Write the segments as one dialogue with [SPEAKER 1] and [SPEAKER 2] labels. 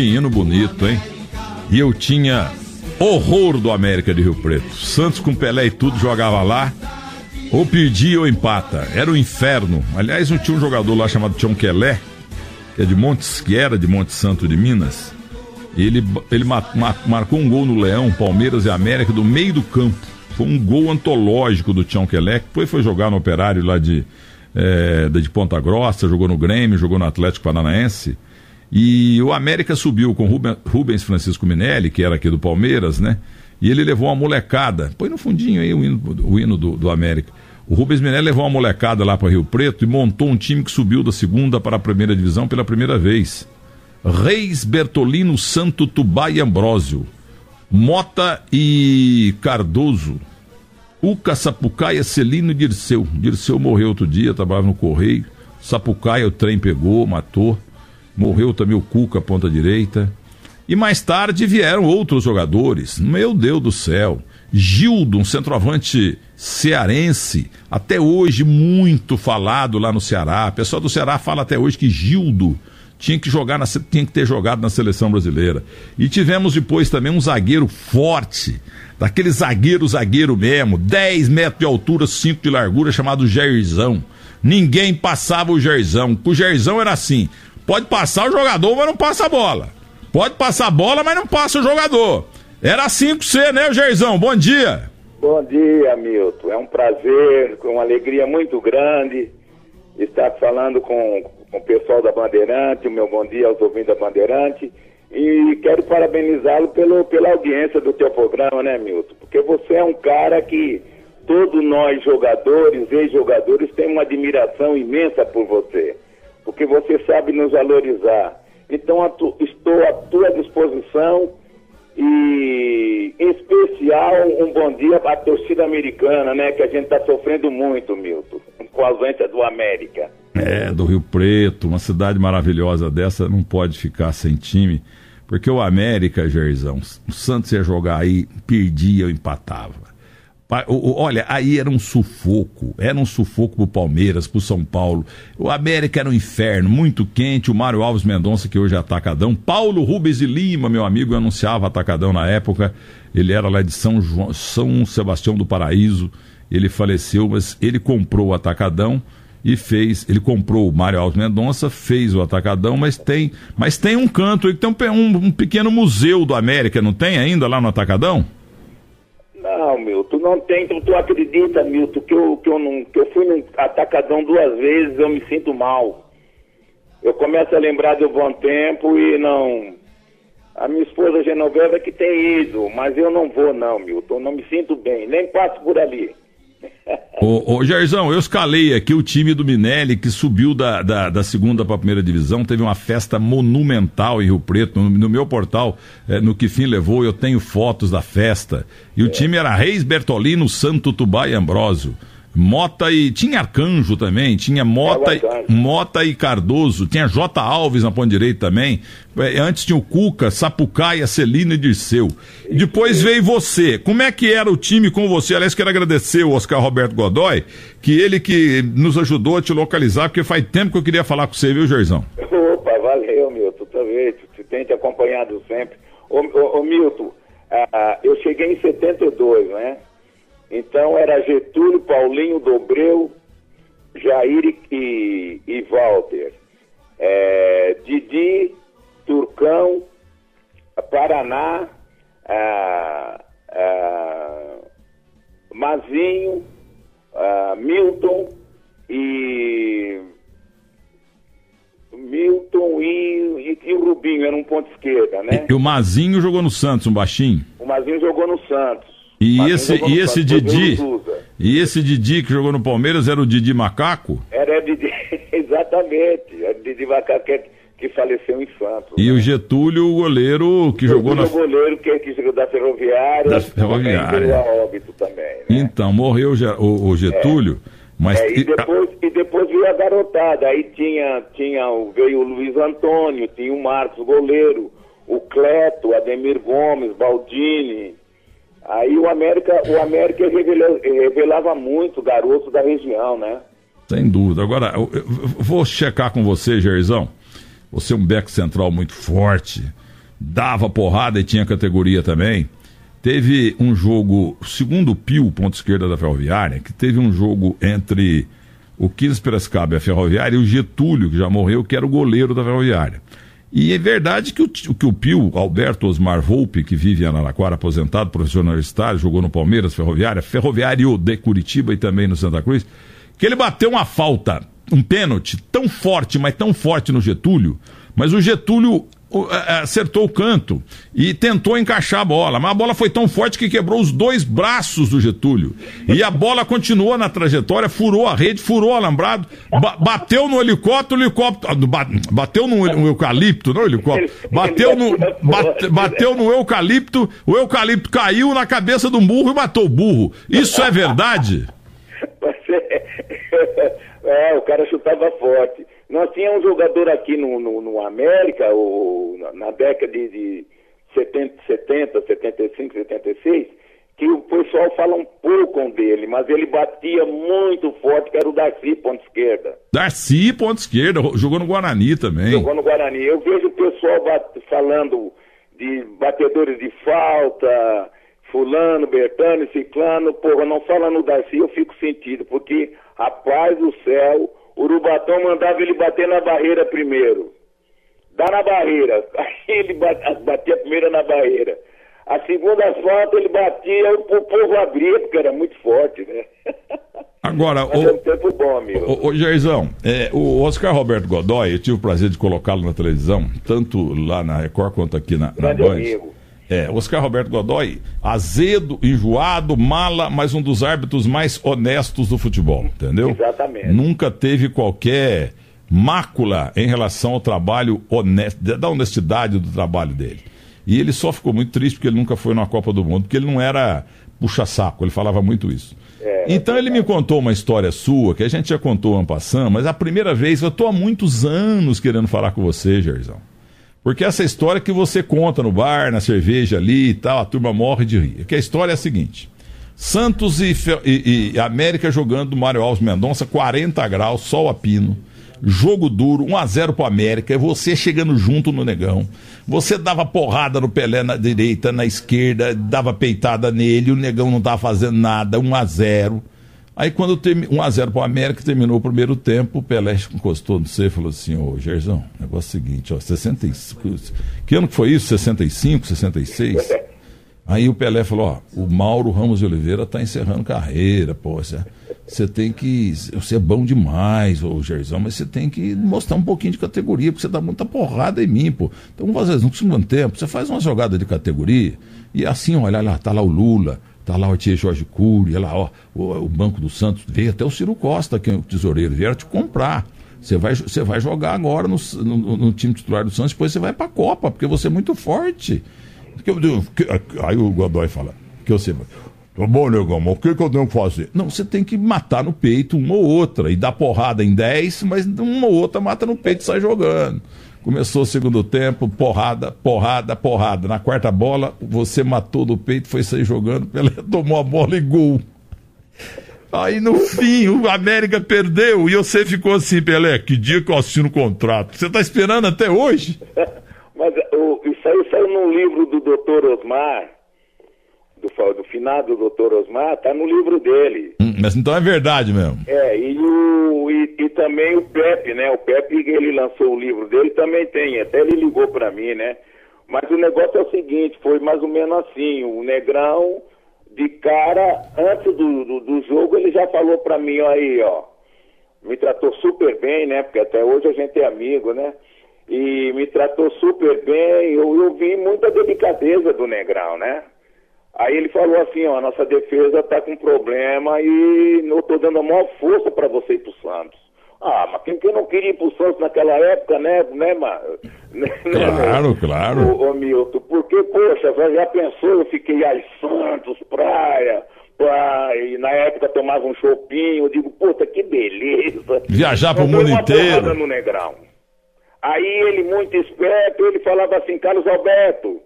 [SPEAKER 1] que hino bonito, hein? E eu tinha horror do América de Rio Preto. Santos com Pelé e tudo jogava lá. Ou perdia ou empata. Era um inferno. Aliás, não tinha um jogador lá chamado Tião Quelé, que é de Montes, que era de Monte Santo de Minas. Ele, ele ma, ma, marcou um gol no Leão, Palmeiras e América, do meio do campo. Foi um gol antológico do Tião Quelé, que depois foi jogar no Operário lá de, é, de Ponta Grossa, jogou no Grêmio, jogou no Atlético Paranaense. E o América subiu com Rubens Francisco Minelli, que era aqui do Palmeiras, né? E ele levou uma molecada. Põe no fundinho aí o hino, o hino do, do América. O Rubens Minelli levou uma molecada lá para Rio Preto e montou um time que subiu da segunda para a primeira divisão pela primeira vez. Reis Bertolino Santo Tubá e Ambrósio. Mota e Cardoso. Uca Sapucaia, Celino e Dirceu. Dirceu morreu outro dia, trabalhava no Correio. Sapucaia o trem pegou, matou. Morreu também o Cuca, ponta direita. E mais tarde vieram outros jogadores. Meu Deus do céu. Gildo, um centroavante cearense, até hoje muito falado lá no Ceará. O pessoal do Ceará fala até hoje que Gildo tinha que jogar na, tinha que ter jogado na seleção brasileira. E tivemos depois também um zagueiro forte, daquele zagueiro zagueiro mesmo, 10 metros de altura, 5 de largura, chamado Jairzão. Ninguém passava o Jairzão. O Jairzão era assim: pode passar o jogador, mas não passa a bola. Pode passar a bola, mas não passa o jogador. Era assim com você, né, Jairzão? Bom dia.
[SPEAKER 2] Bom dia, Milton. É um prazer, uma alegria muito grande estar falando com, com o pessoal da Bandeirante, o meu bom dia aos ouvintes da Bandeirante. E quero parabenizá-lo pelo, pela audiência do teu programa, né, Milton? Porque você é um cara que todos nós jogadores, ex-jogadores, temos uma admiração imensa por você. Porque você sabe nos valorizar. Então, tu, estou à tua disposição e, em especial, um bom dia para a torcida americana, né? Que a gente está sofrendo muito, Milton, com a ausência do América.
[SPEAKER 1] É, do Rio Preto, uma cidade maravilhosa dessa não pode ficar sem time, porque o América, Gerzão, o Santos ia jogar aí, perdia ou empatava. Olha, aí era um sufoco, era um sufoco pro Palmeiras, pro São Paulo. O América era um inferno, muito quente. O Mário Alves Mendonça, que hoje é atacadão. Paulo Rubens de Lima, meu amigo, anunciava atacadão na época. Ele era lá de São, João, São Sebastião do Paraíso. Ele faleceu, mas ele comprou o atacadão e fez. Ele comprou o Mário Alves Mendonça, fez o atacadão, mas tem, mas tem um canto tem um, um, um pequeno museu do América, não tem ainda lá no atacadão?
[SPEAKER 2] Não, Milton, não tem. Tu, tu acredita, Milton, que eu, que, eu não, que eu fui no atacadão duas vezes, eu me sinto mal. Eu começo a lembrar do bom tempo e não. A minha esposa Genoveva que tem ido, mas eu não vou, não, Milton. Não me sinto bem, nem passo por ali
[SPEAKER 1] ô, ô Jairzão, eu escalei aqui o time do Minelli que subiu da, da, da segunda para a primeira divisão. Teve uma festa monumental em Rio Preto. No, no meu portal, é, no que fim levou, eu tenho fotos da festa. E o é. time era Reis Bertolino, Santo Tubá e Ambrósio. Mota e. Tinha Arcanjo também, tinha Mota, e, Mota e Cardoso, tinha J. Alves na ponta direita também. É, antes tinha o Cuca, Sapucaia, Celino e Dirceu. Depois veio você. Como é que era o time com você? Aliás, quero agradecer o Oscar Roberto Godoy, que ele que nos ajudou a te localizar, porque faz tempo que eu queria falar com você, viu, Gerzão?
[SPEAKER 2] Opa, valeu, Milton. Também, tu tem te acompanhado sempre. Ô, ô, ô Milton, ah, eu cheguei em 72, né? Então era Getúlio, Paulinho, Dobreu, Jair e, e Walter. É, Didi, Turcão, Paraná, Mazinho, Milton e Milton e, e, e, o Rubinho, era um ponto esquerda, né?
[SPEAKER 1] E, e o Mazinho jogou no Santos, um baixinho?
[SPEAKER 2] O Mazinho jogou no Santos.
[SPEAKER 1] E esse, e esse Didi, e esse Didi que jogou no Palmeiras era o Didi Macaco?
[SPEAKER 2] Era o Didi, exatamente, era o Didi Macaco que, que faleceu em Santos.
[SPEAKER 1] E né? o Getúlio, o goleiro que o jogou na...
[SPEAKER 2] O goleiro que, que jogou da Ferroviária.
[SPEAKER 1] Da Ferroviária.
[SPEAKER 2] A óbito também, né?
[SPEAKER 1] Então, morreu o, o Getúlio... É. Mas...
[SPEAKER 2] É, e, depois, e depois veio a garotada, aí tinha, tinha, veio o Luiz Antônio, tinha o Marcos goleiro, o Cleto, Ademir Gomes, Baldini, Aí o América, o América revelava muito garoto da região, né?
[SPEAKER 1] Sem dúvida. Agora, eu, vou checar com você, Gerzão. Você é um beco central muito forte. dava porrada e tinha categoria também. Teve um jogo, segundo o Pio, ponto esquerda da Ferroviária, que teve um jogo entre o 15 Piracicaba e a Ferroviária e o Getúlio, que já morreu, que era o goleiro da Ferroviária. E é verdade que o, que o Pio, Alberto Osmar Volpe, que vive em Araraquara, aposentado, professor universitário, jogou no Palmeiras, Ferroviária, Ferroviário de Curitiba e também no Santa Cruz, que ele bateu uma falta, um pênalti tão forte, mas tão forte no Getúlio, mas o Getúlio acertou o canto e tentou encaixar a bola, mas a bola foi tão forte que quebrou os dois braços do Getúlio. E a bola continuou na trajetória, furou a rede, furou o alambrado, ba bateu no helicóptero, helicóptero. Bateu no, no eucalipto, não helicóptero. Bateu no, bate, bateu no eucalipto, o eucalipto caiu na cabeça do burro e matou o burro. Isso é verdade?
[SPEAKER 2] É, o cara chutava forte. Nós tínhamos um jogador aqui no, no, no América, o, na, na, década de, de 70, 70, 75, 76, que o pessoal fala um pouco dele, mas ele batia muito forte, que era o Darcy, ponta esquerda.
[SPEAKER 1] Darcy, ponta esquerda, jogou no Guarani também.
[SPEAKER 2] Jogou no Guarani. Eu vejo o pessoal falando de batedores de falta, fulano, Bertano, ciclano, porra, não fala no Darcy, eu fico sentido, porque, rapaz do céu, Urubatão mandava ele bater na barreira primeiro. Dá na barreira. Aí ele batia primeiro na barreira. A segunda falta ele batia, o povo abria, porque era muito forte, né?
[SPEAKER 1] Agora,
[SPEAKER 2] Mas o, é um tempo bom, amigo.
[SPEAKER 1] O, o Jairzão, é, o Oscar Roberto Godoy, eu tive o prazer de colocá-lo na televisão, tanto lá na Record quanto aqui na, na Band. Amigo. É, Oscar Roberto Godoy, azedo, enjoado, mala, mas um dos árbitros mais honestos do futebol, entendeu?
[SPEAKER 2] Exatamente.
[SPEAKER 1] Nunca teve qualquer mácula em relação ao trabalho honesto, da honestidade do trabalho dele. E ele só ficou muito triste porque ele nunca foi numa Copa do Mundo, porque ele não era puxa-saco, ele falava muito isso. É, então é ele me contou uma história sua, que a gente já contou ano passado, mas a primeira vez, eu estou há muitos anos querendo falar com você, Gerzão. Porque essa história que você conta no bar, na cerveja ali e tal, a turma morre de rir. Que a história é a seguinte: Santos e, e, e América jogando Mário Alves Mendonça, 40 graus, sol a pino. Jogo duro, 1 a 0 pro América, você chegando junto no negão. Você dava porrada no Pelé na direita, na esquerda, dava peitada nele, o negão não tava fazendo nada, 1 a 0 Aí quando tem 1x0 para o América, terminou o primeiro tempo, o Pelé encostou no você e falou assim, ô Gerzão, negócio é o seguinte, ó, 65. Que ano que foi isso? 65, 66? Aí o Pelé falou, ó, o Mauro Ramos de Oliveira está encerrando carreira, pô, você tem que. Você é bom demais, ô Gerzão, mas você tem que mostrar um pouquinho de categoria, porque você dá muita porrada em mim, pô. Então vamos fazer no segundo tempo, você faz uma jogada de categoria, e assim, olha lá, tá lá o Lula, Está lá o tia Jorge Cury, lá, ó, o, o, Banco do Santos, veio até o Ciro Costa, que é o tesoureiro, vieram te comprar. Você vai, você vai jogar agora no, no, no time titular do Santos, depois você vai para a Copa, porque você é muito forte. Aí o Godoy fala, que sei, Tá bom, negão, mas o que, que eu tenho que fazer? Não, você tem que matar no peito uma ou outra e dar porrada em 10, mas uma ou outra mata no peito e sai jogando. Começou o segundo tempo, porrada, porrada, porrada. Na quarta bola, você matou do peito, foi sair jogando, Pelé tomou a bola e gol. Aí no fim, o América perdeu e você ficou assim, Pelé, que dia que eu assino o contrato? Você está esperando até hoje?
[SPEAKER 2] Mas o, isso aí saiu num livro do Dr. Osmar, do, do finado doutor Osmar, tá no livro dele.
[SPEAKER 1] Hum, mas então é verdade mesmo.
[SPEAKER 2] É, e, o, e, e, também o Pepe, né? O Pepe, ele lançou o livro dele, também tem, até ele ligou para mim, né? Mas o negócio é o seguinte, foi mais ou menos assim, o Negrão, de cara, antes do, do, do jogo, ele já falou para mim, ó, aí, ó, me tratou super bem, né? Porque até hoje a gente é amigo, né? E me tratou super bem, eu, eu vi muita delicadeza do Negrão, né? Aí ele falou assim, ó, a nossa defesa está com problema e eu estou dando a maior força para você ir pro Santos. Ah, mas quem, quem não queria ir pro Santos naquela época, né, né, mano?
[SPEAKER 1] Né, claro, claro.
[SPEAKER 2] Ô, ô, Milton, porque, poxa, já pensou, eu fiquei aí, Santos, praia, praia, e na época tomava um chopinho, eu digo, puta, que beleza.
[SPEAKER 1] Viajar pro mundo inteiro.
[SPEAKER 2] no Negrão. Aí ele, muito esperto, ele falava assim, Carlos Alberto,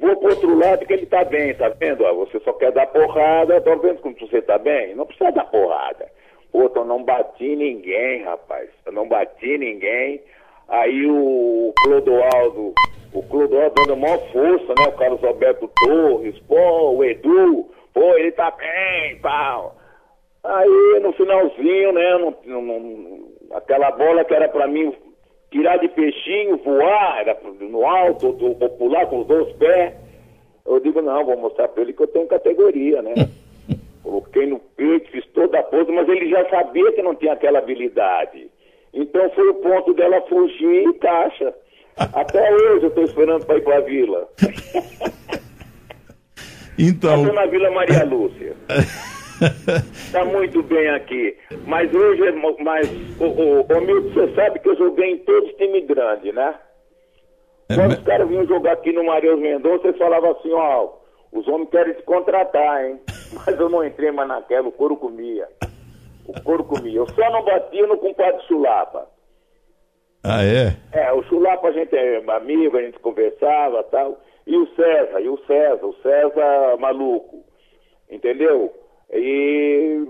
[SPEAKER 2] Vou pro outro lado que ele tá bem, tá vendo? Ah, você só quer dar porrada, tô vendo como você tá bem? Não precisa dar porrada. Pô, eu não bati ninguém, rapaz. Eu não bati ninguém. Aí o Clodoaldo, o Clodoaldo dando a maior força, né? O Carlos Alberto Torres, pô, o Edu, pô, ele tá bem, pau. Aí no finalzinho, né? Aquela bola que era pra mim tirar de peixinho, voar, era no alto, ou pular com os dois pés. Eu digo, não, vou mostrar pra ele que eu tenho categoria, né? Coloquei no peito, fiz toda a pose, mas ele já sabia que não tinha aquela habilidade. Então foi o ponto dela fugir e caixa. Até hoje eu estou esperando para ir para a vila.
[SPEAKER 1] Então.
[SPEAKER 2] Estou na Vila Maria Lúcia. Está muito bem aqui. Mas hoje, mas, o, o, o Milton, você sabe que eu joguei em todos os times grandes, né? É, Quando os caras vinham jogar aqui no Matheus Mendonça, eles falavam assim, ó, os homens querem te contratar, hein? Mas eu não entrei mais naquela, o couro comia. O couro comia. Eu só não batia no compadre Chulapa.
[SPEAKER 1] Ah, é?
[SPEAKER 2] É, o Chulapa a gente é amigo, a gente conversava tal. E o César, e o César, o César maluco. Entendeu? E,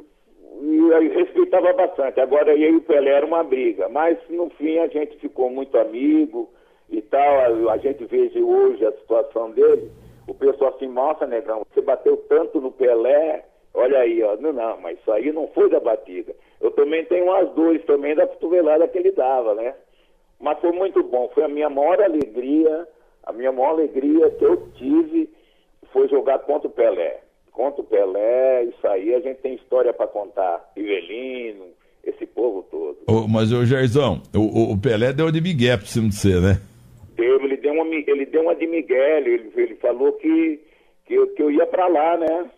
[SPEAKER 2] e respeitava bastante. Agora eu e o Pelé era uma briga. Mas no fim a gente ficou muito amigo e tal. A, a gente vê hoje a situação dele. O pessoal assim, nossa, negão, você bateu tanto no Pelé Olha aí, ó. Não, não, mas isso aí não foi da batida. Eu também tenho umas dores também da cotovelada que ele dava, né? Mas foi muito bom. Foi a minha maior alegria, a minha maior alegria que eu tive foi jogar contra o Pelé. Contra o Pelé, isso aí a gente tem história para contar. Rivelino, esse povo todo.
[SPEAKER 1] Oh, mas, ô Jairzão, o, o, Pelé deu de Miguel pra cima de você, né?
[SPEAKER 2] Deu, ele deu uma, ele deu uma de Miguel, ele, ele falou que, que, eu, que eu ia para lá, né?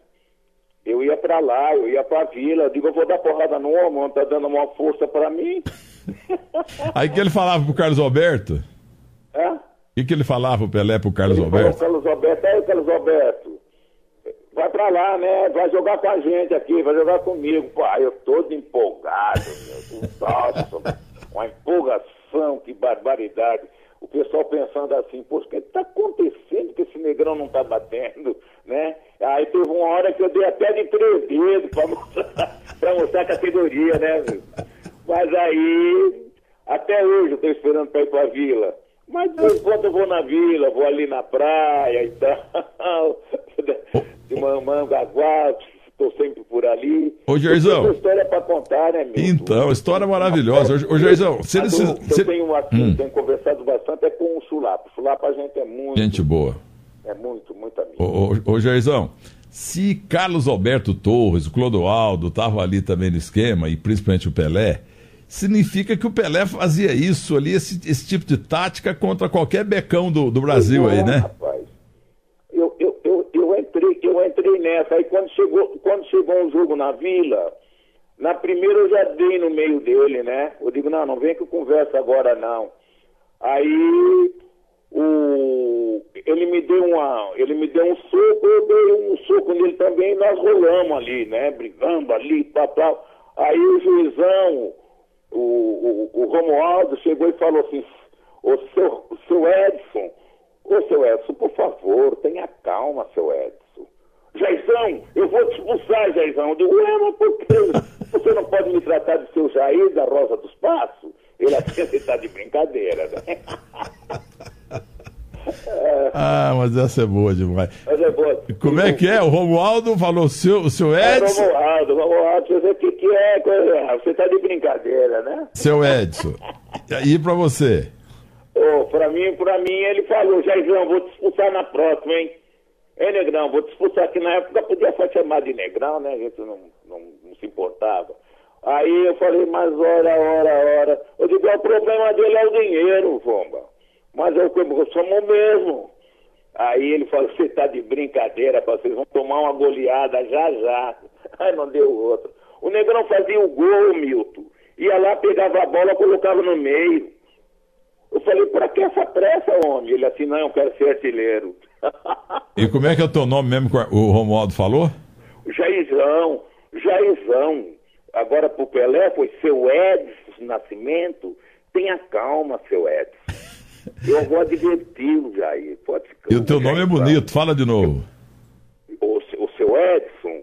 [SPEAKER 2] Eu ia para lá, eu ia para a vila. Eu digo, eu vou dar porrada no homem, tá dando uma força para mim.
[SPEAKER 1] Aí que ele falava pro Carlos Alberto?
[SPEAKER 2] É?
[SPEAKER 1] O que, que ele falava pro Pelé pro Carlos ele Alberto?
[SPEAKER 2] Carlos Alberto, aí Carlos Alberto, vai pra lá, né? Vai jogar com a gente aqui, vai jogar comigo. Pai, eu todo empolgado, meu. Nossa, uma empolgação, que barbaridade o pessoal pensando assim, poxa, o que está acontecendo que esse negrão não está batendo, né? Aí teve uma hora que eu dei até de três dedos para mostrar, mostrar a categoria, né? Mas aí, até hoje eu estou esperando para ir para a vila. Mas enquanto eu vou na vila, vou ali na praia e tal, de mamãe, gaguá, estou sempre por ali.
[SPEAKER 1] Ô, Gerzão.
[SPEAKER 2] Tem história para contar, né, meu?
[SPEAKER 1] Então, história maravilhosa. Ô, Gerzão, você...
[SPEAKER 2] Eu, eu tenho, assim, hum. tenho conversado bastante é com o Sulapa. O Sulapa a gente é muito...
[SPEAKER 1] Gente boa.
[SPEAKER 2] É muito, muito amigo.
[SPEAKER 1] Ô, ô, ô se Carlos Alberto Torres, o Clodoaldo, estavam ali também no esquema, e principalmente o Pelé, significa que o Pelé fazia isso ali, esse, esse tipo de tática contra qualquer becão do, do Brasil aí, né?
[SPEAKER 2] Rapaz. Eu entrei nessa, aí quando chegou, quando chegou um jogo na vila, na primeira eu já dei no meio dele, né? Eu digo, não, não vem que eu converso agora não. Aí o, ele me deu uma, ele me deu um soco, eu dei um soco nele também, nós rolamos ali, né, brigando ali, tal, Aí o juizão, o, o, o Romualdo chegou e falou assim, o seu, o seu Edson, ô seu Edson, por favor, tenha calma, seu Edson. Jaizão, eu vou te expulsar, Jaizão. Eu digo, ué, mas por que você não pode me tratar de seu Jair da Rosa dos Passos? Ele acha que está de brincadeira, né?
[SPEAKER 1] Ah, mas essa é boa demais.
[SPEAKER 2] Mas é boa.
[SPEAKER 1] Como é que é? O Romualdo falou, o seu, o seu
[SPEAKER 2] é,
[SPEAKER 1] Edson.
[SPEAKER 2] É, Romualdo, Romualdo, você o que, que é? Você está de brincadeira, né?
[SPEAKER 1] Seu Edson. E para você?
[SPEAKER 2] Oh, para mim, para mim, ele falou, Jairzão, vou te expulsar na próxima, hein? É, Negrão, vou te expulsar aqui na época, podia só chamar de Negrão, né? A gente não, não, não se importava. Aí eu falei, mas ora, ora, ora. Eu digo, o problema dele é o dinheiro, Fomba. Mas eu, eu somos mesmo. Aí ele falou, você está de brincadeira, vocês vão tomar uma goleada já já. Aí não deu outro. O Negrão fazia o gol, Milton. Ia lá, pegava a bola, colocava no meio. Eu falei, pra que essa pressa, homem? Ele assim, não, eu quero ser artilheiro.
[SPEAKER 1] E como é que é o teu nome mesmo que o Romualdo falou?
[SPEAKER 2] Jairzão, Jairzão. Agora pro Pelé foi seu Edson Nascimento. Tenha calma, seu Edson. Eu vou adverti-lo, Jair. Pode ficar.
[SPEAKER 1] E o teu nome é bonito, fala de novo.
[SPEAKER 2] O, o seu Edson,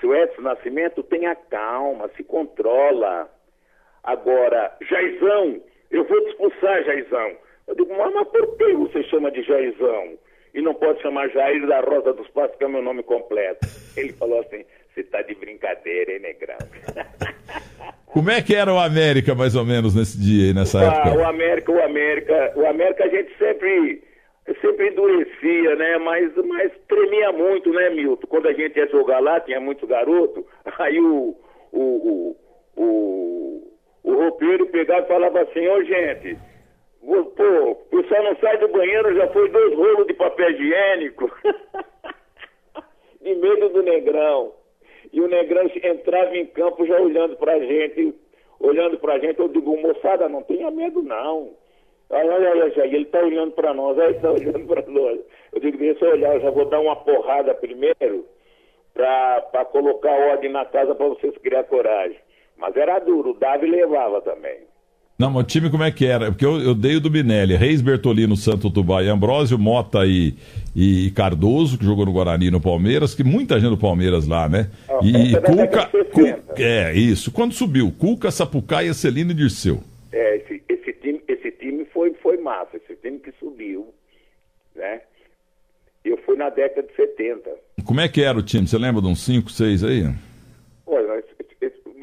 [SPEAKER 2] seu Edson Nascimento, tenha calma, se controla. Agora, Jaizão, eu vou te expulsar, Jairzão. Eu digo, mas, mas por que você chama de Jairzão? E não pode chamar Jair da Rosa dos Passos, que é o meu nome completo. Ele falou assim, você tá de brincadeira, hein, Negrão?
[SPEAKER 1] Como é que era o América, mais ou menos, nesse dia nessa
[SPEAKER 2] ah,
[SPEAKER 1] época?
[SPEAKER 2] O América, o América, o América a gente sempre, sempre endurecia, né? Mas, mas tremia muito, né, Milton? Quando a gente ia jogar lá, tinha muito garoto, aí o, o, o, o, o roupeiro pegava e falava assim, ô gente, pô, o pessoal não sai do banheiro, já foi dois rolos de papel higiênico. de medo do negrão. E o Negrão entrava em campo já olhando pra gente, olhando pra gente, eu digo, moçada, não tenha medo não. Olha, olha, olha, Jair, ele tá olhando pra nós, aí tá olhando pra nós. Eu digo, deixa eu olhar, eu já vou dar uma porrada primeiro pra colocar ordem na casa pra vocês criar coragem. Mas era duro, o Davi levava também.
[SPEAKER 1] Não, mas o time como é que era? Porque eu, eu dei o do Binelli, Reis Bertolino, Santo Tubai, Ambrósio, Mota e, e Cardoso, que jogou no Guarani e no Palmeiras, que muita gente do Palmeiras lá, né?
[SPEAKER 2] Ah,
[SPEAKER 1] e
[SPEAKER 2] essa é
[SPEAKER 1] Cuca, Cuca.
[SPEAKER 2] 60.
[SPEAKER 1] É, isso. Quando subiu, Cuca, Sapucaia, Celino e Dirceu.
[SPEAKER 2] É, esse, esse time, esse time foi, foi massa, esse time que subiu, né? Eu fui na década de 70.
[SPEAKER 1] Como é que era o time? Você lembra de uns 5, 6 aí?
[SPEAKER 2] Olha, nós,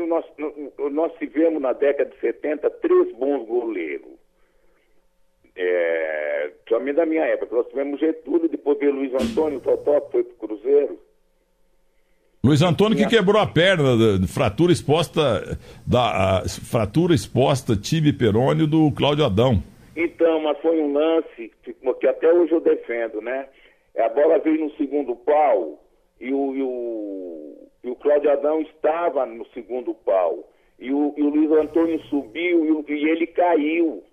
[SPEAKER 2] nós, nós tivemos na década de 70 três bons goleiros. É, somente da minha época. Nós tivemos Getúlio, depois veio Luiz Antônio, Totó, que foi pro Cruzeiro.
[SPEAKER 1] Luiz Antônio que quebrou a perna, fratura exposta, da fratura exposta tibia perônio do Cláudio Adão.
[SPEAKER 2] Então, mas foi um lance que, que até hoje eu defendo, né? A bola veio no segundo pau e o, e o, e o Cláudio Adão estava no segundo pau. E o, e o Luiz Antônio subiu e, e ele caiu.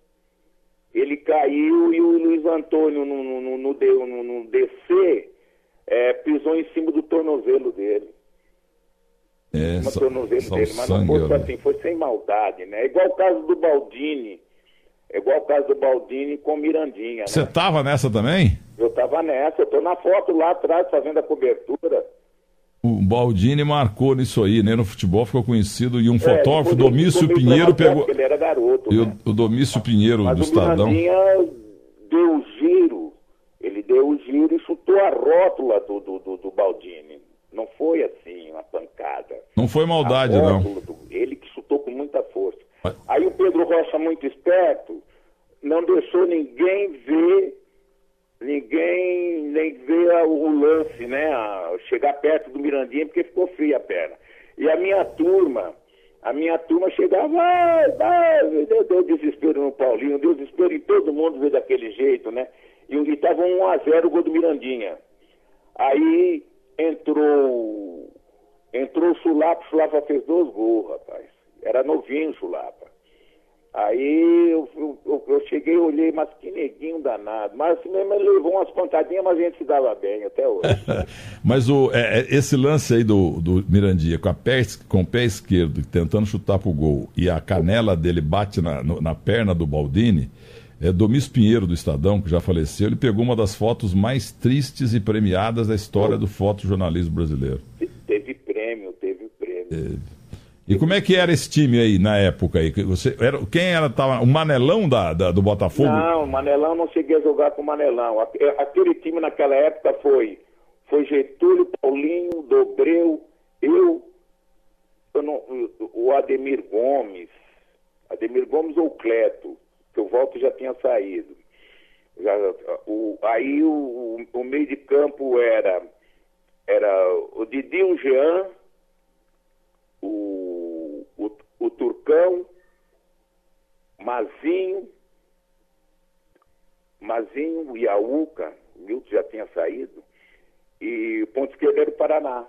[SPEAKER 2] Ele caiu e o Luiz Antônio, no, no, no, no, no- descer, é, pisou em cima do tornozelo dele.
[SPEAKER 1] É, só,
[SPEAKER 2] tornozelo
[SPEAKER 1] só
[SPEAKER 2] dele. Mas não
[SPEAKER 1] sangue.
[SPEAKER 2] foi
[SPEAKER 1] ó.
[SPEAKER 2] assim, foi sem maldade, né? É igual o caso do Baldini. É igual o caso do Baldini com o Mirandinha, né?
[SPEAKER 1] Você tava nessa também?
[SPEAKER 2] Eu tava nessa, eu tô na foto lá atrás fazendo a cobertura.
[SPEAKER 1] O Baldini marcou nisso aí, né? No futebol ficou conhecido e um fotógrafo,
[SPEAKER 2] É, ele
[SPEAKER 1] Domício Pinheiro, pegou.
[SPEAKER 2] Ele era garoto,
[SPEAKER 1] E o,
[SPEAKER 2] né?
[SPEAKER 1] o Domício Pinheiro
[SPEAKER 2] Mas
[SPEAKER 1] do
[SPEAKER 2] o
[SPEAKER 1] Estadão.
[SPEAKER 2] Deu o giro, ele deu o giro e chutou a rótula do, do, do, do Baldini. Não foi assim, uma pancada.
[SPEAKER 1] Não foi maldade, não.
[SPEAKER 2] do- ele que chutou com muita força.
[SPEAKER 1] Mas-
[SPEAKER 2] Aí o Pedro Rocha, muito esperto, não deixou ninguém ver, ninguém nem a- o lance, né? chegar perto do Mirandinha, porque ficou feia a perna. E a minha turma, a minha turma chegava, vai, vai, deu, desespero no Paulinho, deu desespero em todo mundo ver daquele jeito, né? E estava 1 a 0 o gol do Mirandinha. Aí entrou entrou o Chulapa, o Chulapa fez dois gols, rapaz. Era novinho o Chulapa. Aí eu, eu, eu- cheguei, olhei, mas que neguinho danado. Mas assim mesmo ele levou umas pontadinhas, mas a gente se dava bem até hoje.
[SPEAKER 1] Mas o, é, é, esse lance aí do, do Mirandia com, a pé, com o pé esquerdo, tentando chutar pro gol, e a canela dele bate na, no- na perna do Baldini, é Domício Pinheiro do Estadão, que já faleceu, ele pegou uma das fotos mais tristes e premiadas da história do fotojornalismo brasileiro.
[SPEAKER 2] Te- teve prêmio, teve prêmio.
[SPEAKER 1] E como é que era esse time aí na época aí? Você, era, quem era? Tava, o Manelão da, da- do Botafogo?
[SPEAKER 2] Não, o Manelão não cheguei a jogar com o Manelão. Aque- Aquele time naquela época foi, foi Getúlio, Paulinho, Dobreu, eu, eu não- o Ademir Gomes, Ademir Gomes ou Cleto, que o Walter já tinha saído. Já, o, aí o, o meio de campo era, era o Didi, o Jean, o, o, o Turcão, Mazinho, Mazinho, o Iaúca, o Milton já tinha saído, e o ponto esquerdo era o Paraná.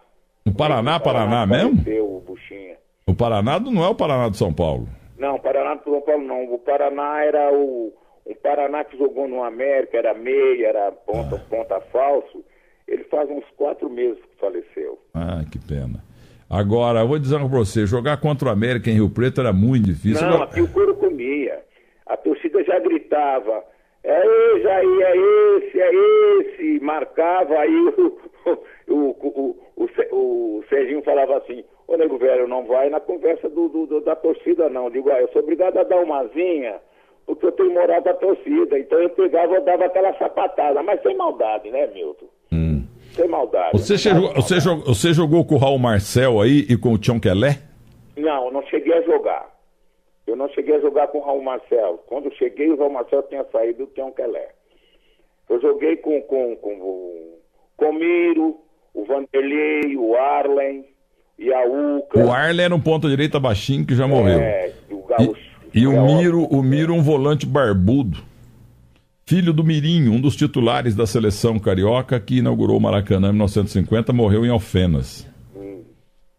[SPEAKER 1] O Paraná, Paraná mesmo?
[SPEAKER 2] apareceu, o Buchinha.
[SPEAKER 1] O Paraná não é o Paraná de São Paulo.
[SPEAKER 2] Não, o Paraná do São Paulo não. O Paraná era o. Um Paraná que jogou no América, era meia, era ponta, ponta falso. Ele faz uns quatro meses que faleceu.
[SPEAKER 1] Ah, que pena. Agora, eu vou dizer uma pra você, jogar contra o América em Rio Preto era muito difícil.
[SPEAKER 2] Não, aqui o couro comia. A torcida já gritava. É esse, Jair, é esse, é esse. Marcava, aí o, o, o, o, Se- o Serginho falava assim, ô nego velho, não vai na conversa do, da torcida não. Eu digo, ah, eu sou obrigado a dar uma zinha, porque eu tenho moral da torcida. Então eu pegava e dava aquela sapatada, mas sem maldade, né, Milton? Sem maldade.
[SPEAKER 1] Você, chegou, você, jogou, você jogou com o Raul Marcel aí e com o Tião Kelé?
[SPEAKER 2] Não, não cheguei a jogar. Eu não cheguei a jogar com o Raul Marcel. Quando cheguei, o Raul Marcel tinha saído do Tião Kelé. Eu joguei com, com, com o Comiro, o Vanderlei, o Arlen e a Uca.
[SPEAKER 1] O Arlen era um ponta direita baixinho que já morreu.
[SPEAKER 2] É, o Gaúcho.
[SPEAKER 1] E, e o Miro, o Miro um volante barbudo. Filho do Mirinho, um dos titulares da seleção carioca que inaugurou o Maracanã em 1950, morreu em Alfenas.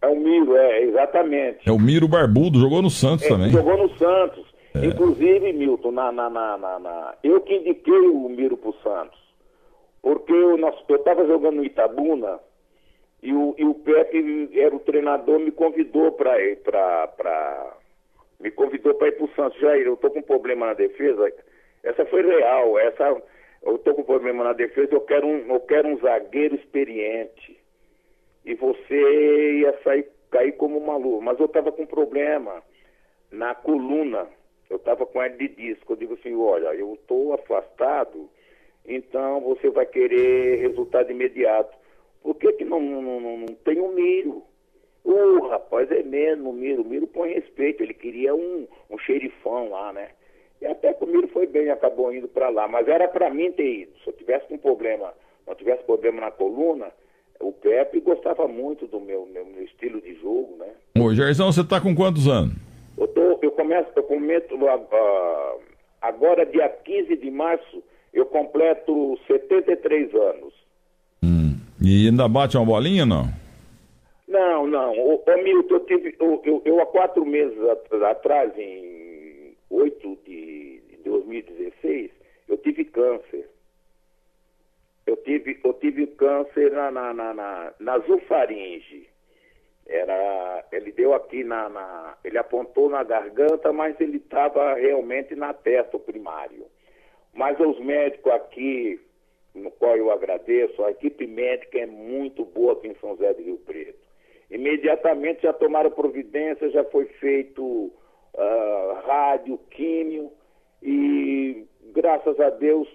[SPEAKER 2] É o Miro, é, exatamente.
[SPEAKER 1] É o Miro Barbudo, jogou no Santos
[SPEAKER 2] É,
[SPEAKER 1] também.
[SPEAKER 2] Jogou no Santos.
[SPEAKER 1] É.
[SPEAKER 2] Inclusive, Milton, na, na, na, na- eu que indiquei o Miro pro Santos. Porque eu estava jogando no Itabuna e o, e o Pepe era o treinador, me convidou para ir pra, pra- me convidou para ir pro Santos. Jair, eu tô com problema na defesa. Essa foi real. Essa, eu tô com problema na defesa, eu quero um, eu quero um zagueiro experiente e você ia sair, cair como maluco. Mas eu estava com problema na coluna, eu estava com hernia de disco. Eu digo assim, olha, eu estou afastado, então você vai querer resultado imediato. Por que, que não, não, não, não tem o Miro? O rapaz é mesmo, o Miro. O Miro põe respeito, ele queria um, um xerifão lá, né? Até que o Miro foi bem, acabou indo para lá. Mas era para mim ter ido. Se eu tivesse com problema, não tivesse problema na coluna, o Pepe gostava muito do meu, meu, meu estilo de jogo, né?
[SPEAKER 1] Ô, Jairzão, você tá com quantos anos?
[SPEAKER 2] Eu, tô, eu começo, eu cometo ah, agora dia 15 de março, eu completo 73 anos.
[SPEAKER 1] Hum. E ainda bate uma bolinha, não?
[SPEAKER 2] Não, não. Ô, ô Milton, eu, tive, eu, eu, eu há quatro meses at- atrás, em 8 de, de 2016, eu tive câncer. Eu tive, eu tive câncer na, na, na, na, na zufaringe. Era, ele deu aqui na, na- Ele apontou na garganta, mas ele estava realmente na testa, primário. Mas os médicos aqui, no qual eu agradeço, a equipe médica é muito boa aqui em São José do Rio Preto. Imediatamente já tomaram providência, já foi feito ah, rádio, químio e graças a Deus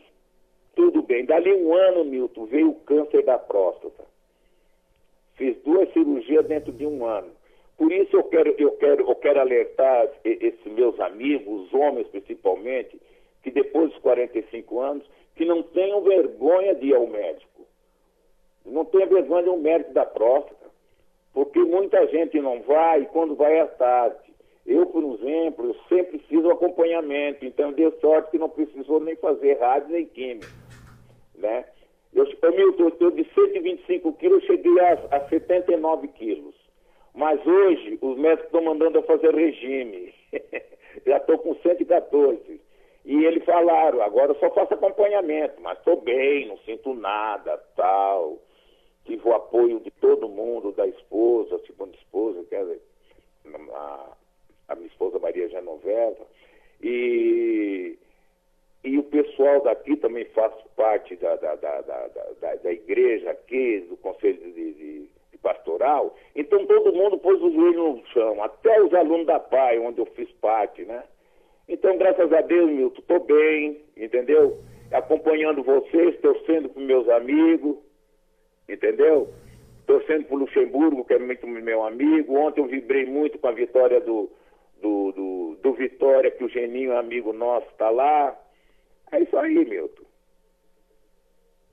[SPEAKER 2] tudo bem. Dali um ano, Milton, veio o câncer da próstata. Fiz duas cirurgias dentro de um ano. Por isso eu quero, eu quero, eu quero alertar esses meus amigos, os homens principalmente, que depois dos 45 anos, que não tenham vergonha de ir ao médico. Não tenha vergonha de ir ao médico da próstata. Porque muita gente não vai e quando vai é tarde. Eu, por exemplo, eu sempre fiz o acompanhamento, então deu sorte que não precisou nem fazer rádio nem química. Né? Eu, eu, Milton, eu de 125 quilos eu cheguei a, a 79 quilos. Mas hoje os médicos estão mandando eu fazer regime. Já estou com 114. E eles falaram, agora eu só faço acompanhamento, mas estou bem, não sinto nada, tal. Tive o apoio de todo mundo, da esposa, segunda esposa, que era a, a minha esposa Maria Genoveva. E, e o pessoal daqui também faz parte da, da, da, da, da, igreja aqui, do Conselho de, de, de Pastoral. Então todo mundo pôs o joelho no chão, até os alunos da PAI, onde eu fiz parte, né? Então, graças a Deus, Milton, estou bem, entendeu? Acompanhando vocês, torcendo para meus amigos, entendeu? Torcendo para o Luxemburgo, que é muito meu amigo. Ontem eu vibrei muito com a vitória do, do, do, do Vitória, que o Geninho, amigo nosso, está lá. É isso aí, Milton.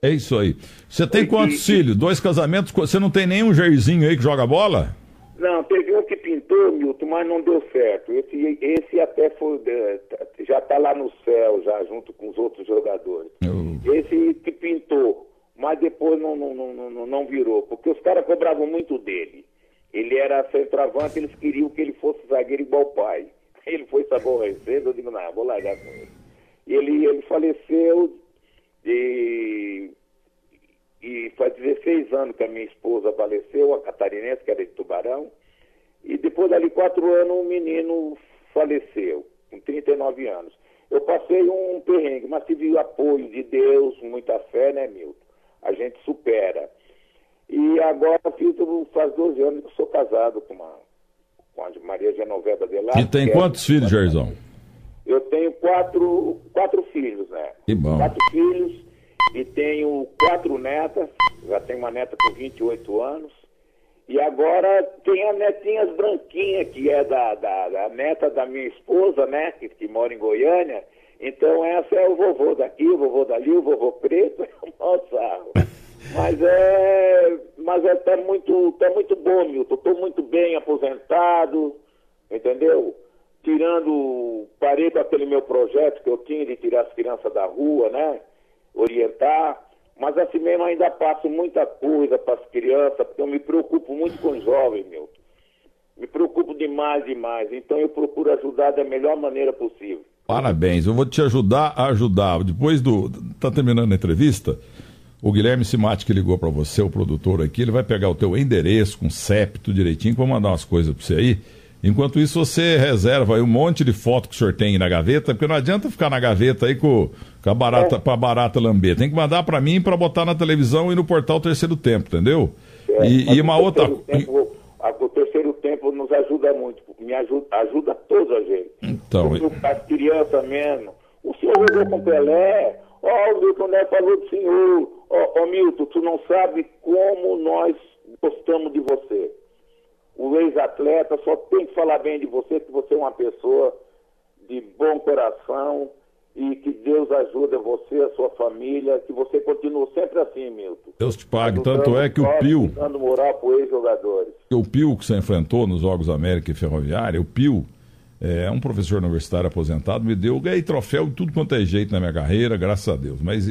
[SPEAKER 1] É isso aí. Você tem
[SPEAKER 2] E-
[SPEAKER 1] quantos
[SPEAKER 2] e-
[SPEAKER 1] filhos? Dois casamentos? Você não tem nenhum Jairzinho aí que joga bola?
[SPEAKER 2] Não, teve um que pintou, Milton, mas não deu certo. Esse, esse até foi, eh, já está lá no céu, já junto com os outros jogadores.
[SPEAKER 1] Eu-
[SPEAKER 2] Esse que pintou, mas depois não, não, não, não, não virou, porque os caras cobravam muito dele. Ele era centroavante, eles queriam que ele fosse zagueiro igual o pai. Ele foi se aborrecendo, eu digo, não, vou largar com ele. E ele, ele faleceu e, faz 16 anos que a minha esposa faleceu, a catarinense, que era de Tubarão. E depois dali quatro anos o menino faleceu, com 39 anos. Eu passei um perrengue, mas tive o apoio de Deus, muita fé, né, Milton? A gente supera. E agora fiz, faz 12 anos que sou casado com, uma, com a Maria Genoveva de lá.
[SPEAKER 1] E tem quantos filhos, Jairzão?
[SPEAKER 2] Eu tenho quatro, quatro filhos, né?
[SPEAKER 1] Que bom.
[SPEAKER 2] Quatro filhos e tenho quatro netas. Já tenho uma neta com 28 anos. E agora tem a netinha branquinha, que é da, da, da neta da minha esposa, né? Que, que, mora em Goiânia. Então essa é o vovô daqui, o vovô dali, o vovô preto, nossa. Mas é. Mas é tá muito, tá muito bom, Milton. Estou muito bem aposentado, entendeu? Tirando. Parei com aquele meu projeto que eu tinha de tirar as crianças da rua, né? Orientar. Mas assim mesmo ainda passo muita coisa para as crianças, porque eu me preocupo muito com os jovens, meu. Me preocupo demais, demais. Então eu procuro ajudar da melhor maneira possível.
[SPEAKER 1] Parabéns, eu vou te ajudar a ajudar. Depois do. Tá terminando a entrevista. O Guilherme Simati que ligou para você, o produtor aqui, ele vai pegar o teu endereço com CEP, tudo direitinho, que vou mandar umas coisas para você aí. Enquanto isso, você reserva aí um monte de foto que o senhor tem na gaveta, porque não adianta ficar na gaveta aí com, com a barata, é. para barata lamber. Tem que mandar para mim para botar na televisão e no portal Terceiro Tempo, entendeu?
[SPEAKER 2] É, e, e uma outra. Tempo, o terceiro tempo nos ajuda muito, me ajuda, ajuda toda a gente.
[SPEAKER 1] Então.
[SPEAKER 2] As crianças mesmo. O senhor jogou com Pelé, ó, o Milton Neto falou do senhor, ó, oh, Milton, tu não sabe como nós gostamos de você o ex-atleta só tem que falar bem de você, que você é uma pessoa de bom coração e que Deus ajude você, a sua família, que você continue sempre assim, Milton.
[SPEAKER 1] Deus te pague, tanto é que o Pio...
[SPEAKER 2] Dando moral para ex-jogadores.
[SPEAKER 1] O Pio que você enfrentou nos Jogos América e Ferroviária, o Pio é um professor universitário aposentado, me deu, ganhei troféu de tudo quanto é jeito na minha carreira, graças a Deus. Mas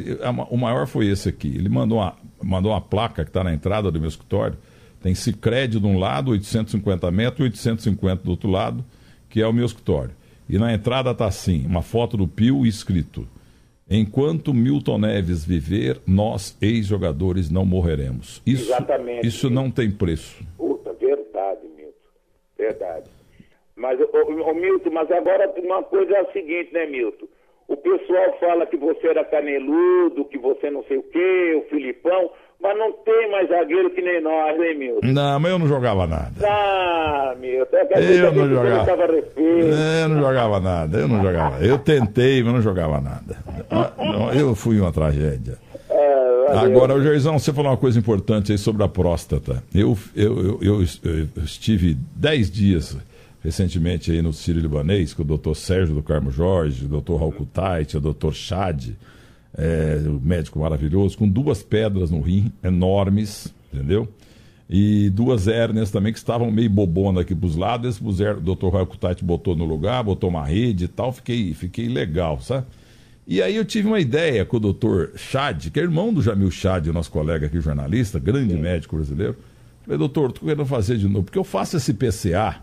[SPEAKER 1] o maior foi esse aqui. Ele mandou uma, mandou uma placa que está na entrada do meu escritório, tem Cicred de um lado, 850 metros, 850 do outro lado, que é o meu escritório. E na entrada está assim, uma foto do Pio escrito: Enquanto Milton Neves viver, nós, ex-jogadores, não morreremos. Isso,
[SPEAKER 2] Exatamente.
[SPEAKER 1] Isso não tem preço.
[SPEAKER 2] Puta, verdade, Milton. Verdade. Mas, ô, ô, Milton, mas agora uma coisa é a seguinte, né, Milton? O pessoal fala que você era caneludo, que você não sei o quê, o Filipão. Mas não tem mais zagueiro que nem nós, hein, Milton?
[SPEAKER 1] Não, mas eu não jogava nada.
[SPEAKER 2] Ah, Milton.
[SPEAKER 1] É eu não jogava. Eu não jogava nada, eu não jogava. Eu tentei, mas não jogava nada. Eu fui uma tragédia. É, Agora, o Gerzão, você falou uma coisa importante aí sobre a próstata. Eu, eu, eu, eu, eu estive dez dias recentemente aí no Sírio Libanês com o doutor Sérgio do Carmo Jorge, o doutor Raul Kutaiti, o doutor Chad é, médico maravilhoso, com duas pedras no rim, enormes, entendeu? E duas hérnias também que estavam meio bobona aqui pros lados. O Dr. Roy Kutati botou no lugar, botou uma rede e tal. Fiquei, fiquei legal, sabe? E aí eu tive uma ideia com o doutor Chad, que é irmão do Jamil Chad, nosso colega aqui, jornalista, grande Sim. médico brasileiro. Falei, doutor, tô querendo fazer de novo, porque eu faço esse PCA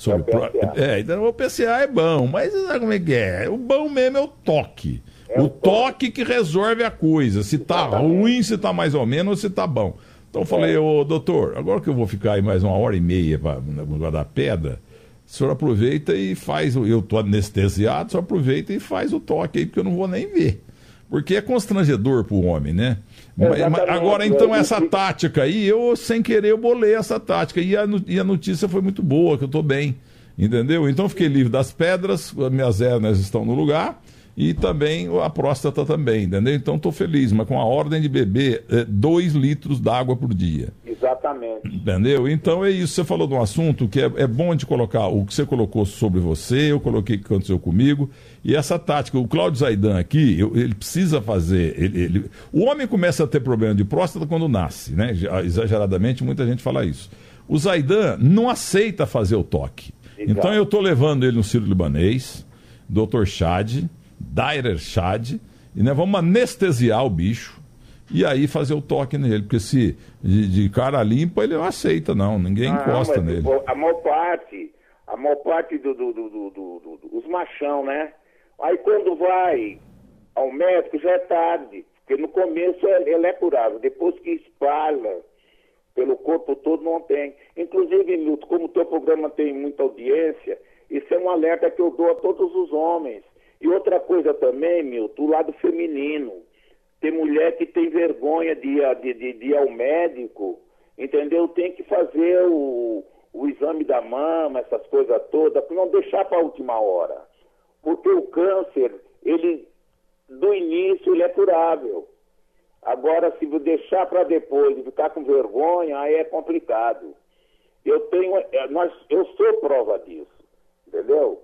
[SPEAKER 1] sobre. É, o PCA. é então o PCA é bom, mas sabe como é que é? O bom mesmo é o toque. É o toque que resolve a coisa. Se tá ruim, se tá mais ou menos, ou se tá bom. Então eu falei, ô doutor, agora que eu vou ficar aí mais uma hora e meia para guardar pedra, o senhor aproveita e faz, eu tô anestesiado, o senhor aproveita e faz o toque aí, porque eu não vou nem ver. Porque é constrangedor pro homem, né? Agora, então, essa tática aí, eu, sem querer, eu bolei essa tática. E a, e a notícia foi muito boa, que eu tô bem. Entendeu? Então, fiquei livre das pedras, minhas hérnias estão no lugar e também a próstata também, entendeu? Então estou feliz, mas com a ordem de beber 2 é, litros d'água por dia.
[SPEAKER 2] Exatamente.
[SPEAKER 1] Entendeu? Então é isso. Você falou de um assunto que é, é bom de colocar o que você colocou sobre você, eu coloquei o que aconteceu comigo. E essa tática, o Cláudio Zaidan aqui, eu, ele precisa fazer. Ele, ele, o homem começa a ter problema de próstata quando nasce, né? Exageradamente, muita gente fala isso. O Zaidan não aceita fazer o toque. Exato. Então eu estou levando ele no Ciro Libanês, Dr. Chad Dairer Chad, e nós vamos anestesiar o bicho e aí fazer o toque nele, porque se de, de cara limpa ele não aceita, não, ninguém ah, encosta nele.
[SPEAKER 2] A maior parte, a maior parte dos do, do, do, do, machão, né? Aí quando vai ao médico já é tarde, porque no começo ele é curável, depois que espalha pelo corpo todo não tem. Inclusive, Milton, como o teu programa tem muita audiência, isso é um alerta que eu dou a todos os homens. E outra coisa também, Milton, o lado feminino. Tem mulher que tem vergonha de, de, de, de ir ao médico, entendeu? Tem que fazer o, o exame da mama, essas coisas todas, para não deixar para a última hora. Porque o câncer, ele, do início, ele é curável. Agora, se deixar para depois e ficar com vergonha, aí é complicado. Eu tenho, é, nós, eu sou prova disso, entendeu?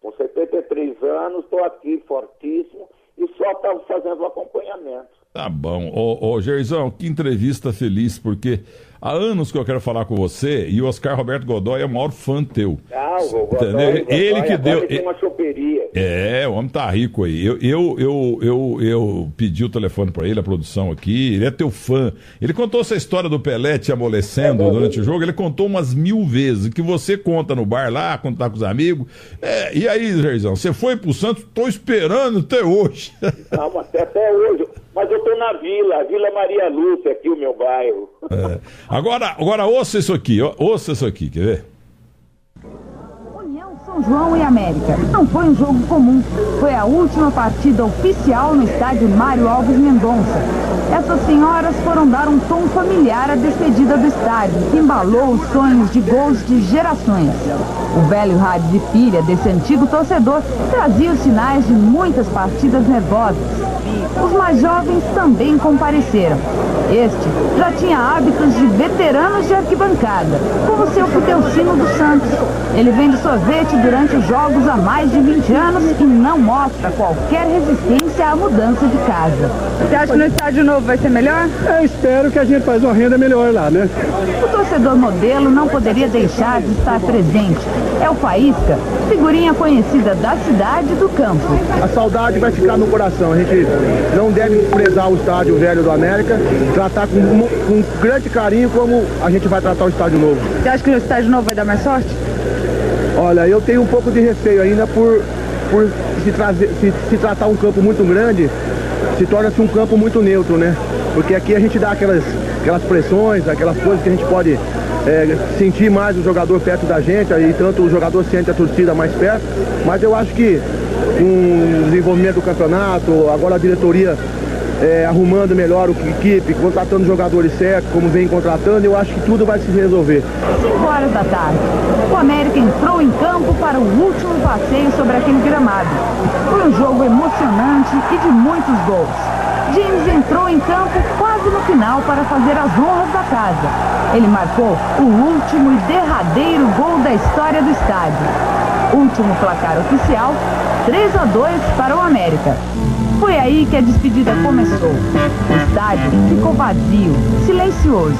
[SPEAKER 2] Com 73 anos, estou aqui fortíssimo e só estava fazendo o acompanhamento.
[SPEAKER 1] Tá bom. Ô, ô Gerzão, que entrevista feliz, porque há anos que eu quero falar com você e o Oscar Roberto Godoy é o maior fã teu.
[SPEAKER 2] Ah, o Godoy, Godoy
[SPEAKER 1] ele que deu.
[SPEAKER 2] Ele uma choperia.
[SPEAKER 1] É, o homem tá rico aí. Eu, eu, eu, eu, eu pedi o telefone para ele, a produção aqui. Ele é teu fã. Ele contou essa história do Pelé te amolecendo é, durante o jogo. Ele contou umas mil vezes. Que você conta no bar lá, quando tá com os amigos. É, e aí, Jairzão, você foi pro Santos? Tô esperando até hoje.
[SPEAKER 2] Não, mas até hoje. Mas eu tô na vila, Vila Maria Lúcia, aqui o meu bairro.
[SPEAKER 1] É. Agora, agora ouça isso aqui, ouça isso aqui, quer ver?
[SPEAKER 3] União São João e América. Não foi um jogo comum. Foi a última partida oficial no estádio Mário Alves Mendonça. Essas senhoras foram dar um tom familiar à despedida do estádio, que embalou os sonhos de gols de gerações. O velho rádio de pilha desse antigo torcedor trazia os sinais de muitas partidas nervosas os mais jovens também compareceram. Este já tinha hábitos de veteranos de arquibancada, como seu Futelcino dos Santos. Ele vende sorvete durante os jogos há mais de 20 anos e não mostra qualquer resistência à mudança de casa.
[SPEAKER 4] Você acha que no estádio novo vai ser melhor?
[SPEAKER 5] Eu espero que a gente faça uma renda melhor lá, né?
[SPEAKER 3] O torcedor modelo não poderia deixar de estar presente. É o Faísca, figurinha conhecida da cidade e do campo.
[SPEAKER 5] A saudade vai ficar no coração. A gente não deve desprezar o estádio velho do América, tratar com, com grande carinho como a gente vai tratar o estádio novo.
[SPEAKER 4] Você acha que o estádio novo vai dar mais sorte?
[SPEAKER 5] Olha, eu tenho um pouco de receio ainda por, por se, trazer, se, se tratar um campo muito grande, se torna-se um campo muito neutro, né? Porque aqui a gente dá aquelas, aquelas pressões, aquelas coisas que a gente pode é, sentir mais o jogador perto da gente, aí tanto o jogador sente a torcida mais perto, mas eu acho que com o desenvolvimento do campeonato, agora a diretoria é, arrumando melhor a equipe, contratando jogadores certos, como vem contratando, eu acho que tudo vai se resolver.
[SPEAKER 3] 5 horas da tarde, o América entrou em campo para o último passeio sobre aquele gramado. Foi um jogo emocionante e de muitos gols. James entrou em campo quase no final para fazer as honras da casa. Ele marcou o último e derradeiro gol da história do estádio. Último placar oficial, 3 a 2 para o América. Foi aí que a despedida começou. O estádio ficou vazio, silencioso.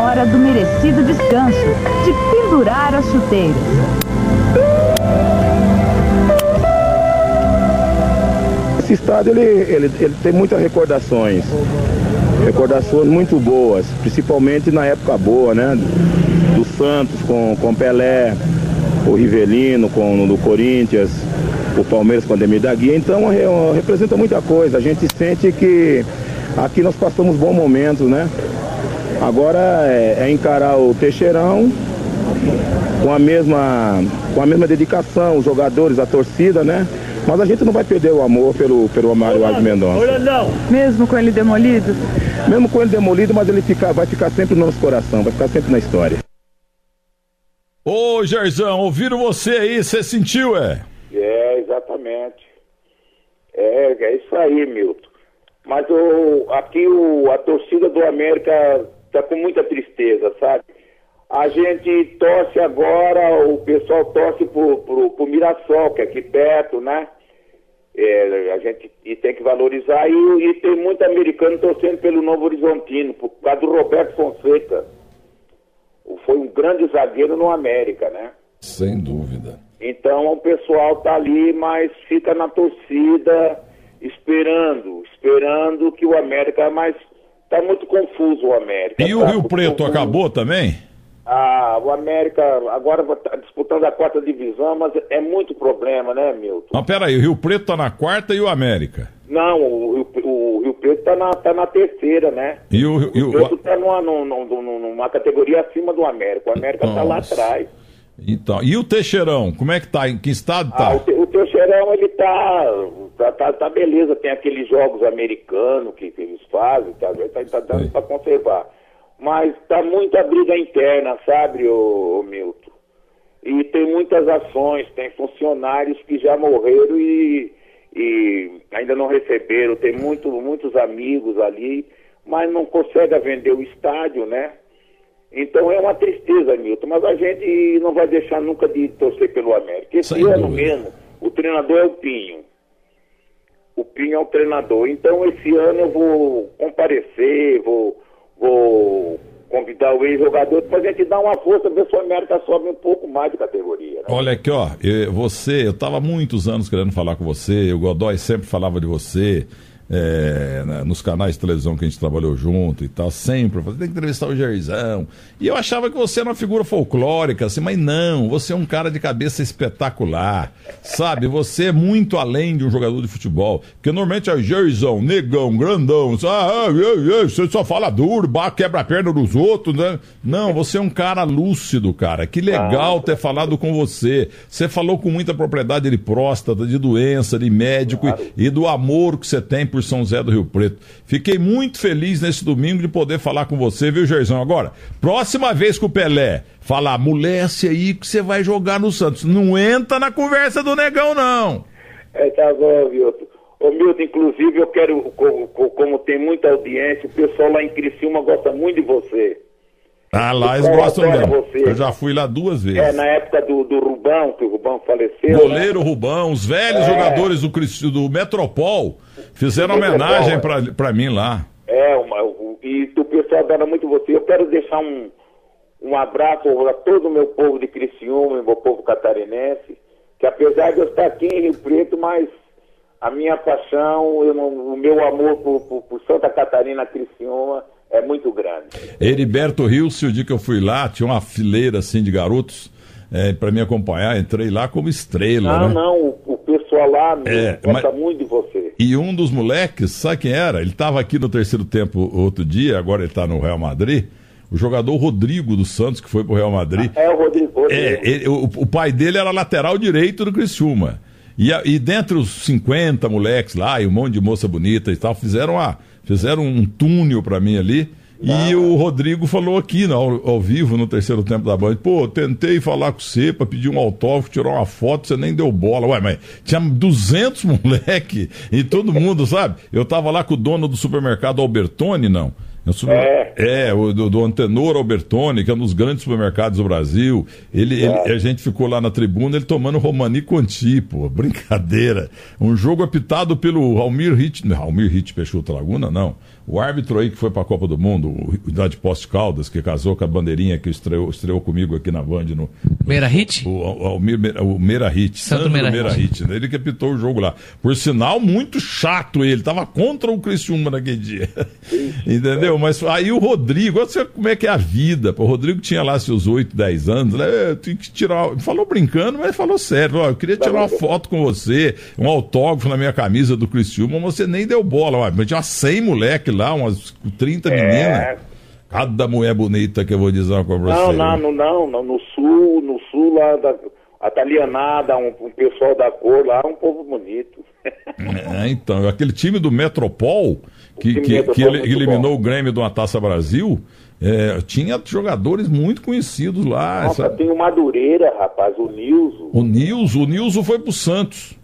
[SPEAKER 3] Hora do merecido descanso, de pendurar as chuteiras.
[SPEAKER 6] Esse estádio ele, ele, ele tem muitas recordações. Recordações muito boas, principalmente na época boa, né? Do Santos com, com Pelé, o Rivelino com do Corinthians, o Palmeiras com a Demir da Guia. Então é, representa muita coisa. A gente sente que aqui nós passamos bons momentos, né? Agora é, é encarar o Teixeirão com a mesma com a mesma dedicação, os jogadores, a torcida, né? Mas a gente não vai perder o amor pelo, pelo Mário Alves Mendonça.
[SPEAKER 4] Mesmo com ele demolido?
[SPEAKER 6] Mesmo com ele demolido, mas ele fica, vai ficar sempre no nosso coração, vai ficar sempre na história.
[SPEAKER 1] Ô, Jairzão, ouviram você aí, você sentiu, é?
[SPEAKER 2] É, exatamente. É, é isso aí, Milton. Mas o, aqui o, a torcida do América está com muita tristeza, sabe? A gente torce agora, o pessoal torce pro, pro Mirassol, que é aqui perto, né? É, a gente e tem que valorizar e, e, tem muito americano torcendo pelo Novo Horizontino, por causa do Roberto Fonseca. Foi um grande zagueiro no América, né?
[SPEAKER 1] Sem dúvida.
[SPEAKER 2] Então o pessoal tá ali, mas fica na torcida, esperando, esperando que o América, mas tá muito confuso o América.
[SPEAKER 1] E
[SPEAKER 2] tá
[SPEAKER 1] o Rio Preto confuso. acabou também?
[SPEAKER 2] Ah, o América agora está disputando a quarta divisão, mas é muito problema, né, Milton?
[SPEAKER 1] Não, peraí, o Rio Preto está na quarta e o América?
[SPEAKER 2] Não, o, Rio, o Rio Preto está na, tá na terceira, né?
[SPEAKER 1] E o,
[SPEAKER 2] o Rio Preto está numa, numa, numa, categoria acima do América. O América está lá atrás.
[SPEAKER 1] Então, e o Teixeirão, como é que tá? Em que estado tá?
[SPEAKER 2] Ah, o, o Teixeirão, ele tá, tá, tá, tá, beleza, tem aqueles jogos americanos que, que eles fazem, tá, tá, tá dando para conservar mas está muita briga interna, sabe, o, Milton? E tem muitas ações, tem funcionários que já morreram e, e ainda não receberam, tem muito, muitos amigos ali, mas não consegue vender o estádio, né? Então é uma tristeza, Milton, mas a gente não vai deixar nunca de torcer pelo América. Esse
[SPEAKER 1] Sem
[SPEAKER 2] ano
[SPEAKER 1] dúvida.
[SPEAKER 2] mesmo, o treinador é o Pinho. O Pinho é o treinador. Então esse ano eu vou comparecer, vou, vou convidar o ex-jogador para a gente dar uma força, ver se o América sobe um pouco mais de categoria. Né?
[SPEAKER 1] Olha aqui, ó, eu- você, eu estava muitos anos querendo falar com você, o Godoy sempre falava de você, é, nos canais de televisão que a gente trabalhou junto e tal, sempre, tem que entrevistar o Gerizão. E eu achava que você era uma figura folclórica, assim, mas não, você é um cara de cabeça espetacular, sabe? Você é muito além de um jogador de futebol, porque normalmente é o Gerizão, negão, grandão, ah, ah, ah, ah, você só fala duro, quebra a perna dos outros, né? Não, você é um cara lúcido, cara, que legal ter falado com você. Você falou com muita propriedade de próstata, de doença, de médico e, e do amor que você tem por São José do Rio Preto. Fiquei muito feliz nesse domingo de poder falar com você, viu, Gerzão? Agora, próxima vez que o Pelé falar, moleste aí que você vai jogar no Santos, não entra na conversa do negão, não.
[SPEAKER 2] É, tá bom, Milton. Ô, Milton, inclusive, eu quero, como, como tem muita audiência, o pessoal lá em Criciúma gosta muito de você.
[SPEAKER 1] Ah, lá eles gostam mesmo. Eu já fui lá duas vezes.
[SPEAKER 2] É, na época do, do Rubão, que o Rubão faleceu. né?
[SPEAKER 1] Goleiro Rubão, os velhos jogadores do, do Metropol fizeram
[SPEAKER 2] Metropol,
[SPEAKER 1] homenagem
[SPEAKER 2] é.
[SPEAKER 1] pra mim lá.
[SPEAKER 2] É, uma, e o pessoal adora muito você. Eu quero deixar um, um abraço a todo o meu povo de Criciúma, meu povo catarinense, que apesar de eu estar aqui em Rio Preto, mas a minha paixão, eu o meu amor por, por- por Santa Catarina, Criciúma, é muito grande.
[SPEAKER 1] Heriberto Rios, o dia que eu fui lá, tinha uma fileira assim de garotos é, para me acompanhar. Entrei lá como estrela,
[SPEAKER 2] Não,
[SPEAKER 1] né?
[SPEAKER 2] não, o, o pessoal lá
[SPEAKER 1] É,
[SPEAKER 2] gosta
[SPEAKER 1] mas-
[SPEAKER 2] muito de você.
[SPEAKER 1] E um dos moleques, sabe quem era? Ele estava aqui no terceiro tempo outro dia, agora ele está no Real Madrid. O jogador Rodrigo dos Santos, que foi pro Real Madrid.
[SPEAKER 2] É o Rodrigo. Rodrigo.
[SPEAKER 1] É, ele- o, o pai dele era lateral direito do Criciúma. E, e dentre os 50 moleques lá, e um monte de moça bonita e tal, fizeram, a, fizeram um túnel pra mim ali. E o Rodrigo falou aqui no- ao, ao vivo no terceiro tempo da Band: pô, tentei falar com você pra pedir um autógrafo, tirar uma foto, você nem deu bola. Ué, mas tinha 200 moleque e todo mundo, sabe? Eu tava lá com o dono do supermercado Albertoni, não. Super-
[SPEAKER 2] É.
[SPEAKER 1] é, o do, do Antenor Albertoni, que é um dos grandes supermercados do Brasil. Ele, ele- a gente ficou lá na tribuna, ele tomando Romani Conti, pô, brincadeira. Um jogo apitado pelo Almir Hit, não, Almir Hit Peixoto Laguna, não. O árbitro aí que foi pra Copa do Mundo, o da de Poste Caldas, que casou com a bandeirinha que estreou, estreou comigo aqui na Band no,
[SPEAKER 7] Meira Hit?
[SPEAKER 1] o, o, o Meira Hit,
[SPEAKER 7] Sandro
[SPEAKER 1] Sandro
[SPEAKER 7] Meira
[SPEAKER 1] Meira Hit, né? ele que apitou o jogo lá. Por sinal, muito chato ele, tava contra o Criciúma naquele dia. Entendeu? Mas aí o Rodrigo, olha só como é que é a vida. O Rodrigo tinha lá seus 8, 10 anos, né? Tem que tirar. Falou brincando, mas falou sério. Ó, eu queria tirar uma foto com você, um autógrafo na minha camisa do Criciúma, mas você nem deu bola. Ué, Mas tinha umas 100 moleque lá, umas 30 meninas. Cada mulher bonita que eu vou dizer uma coisa pra
[SPEAKER 2] Não,
[SPEAKER 1] você.
[SPEAKER 2] não, não, não, não, no sul, no sul lá da a Talianada, um, um pessoal da cor lá, um povo bonito.
[SPEAKER 1] É, então, aquele time do Metropol, que, que,
[SPEAKER 2] Metropol
[SPEAKER 1] que
[SPEAKER 2] é
[SPEAKER 1] ele-
[SPEAKER 2] muito
[SPEAKER 1] eliminou
[SPEAKER 2] bom.
[SPEAKER 1] o Grêmio de uma Taça Brasil, é, tinha jogadores muito conhecidos lá.
[SPEAKER 2] Nossa,
[SPEAKER 1] sabe?
[SPEAKER 2] tem o Madureira, rapaz, o Nilson.
[SPEAKER 1] O Nilson, o Nilson foi pro Santos.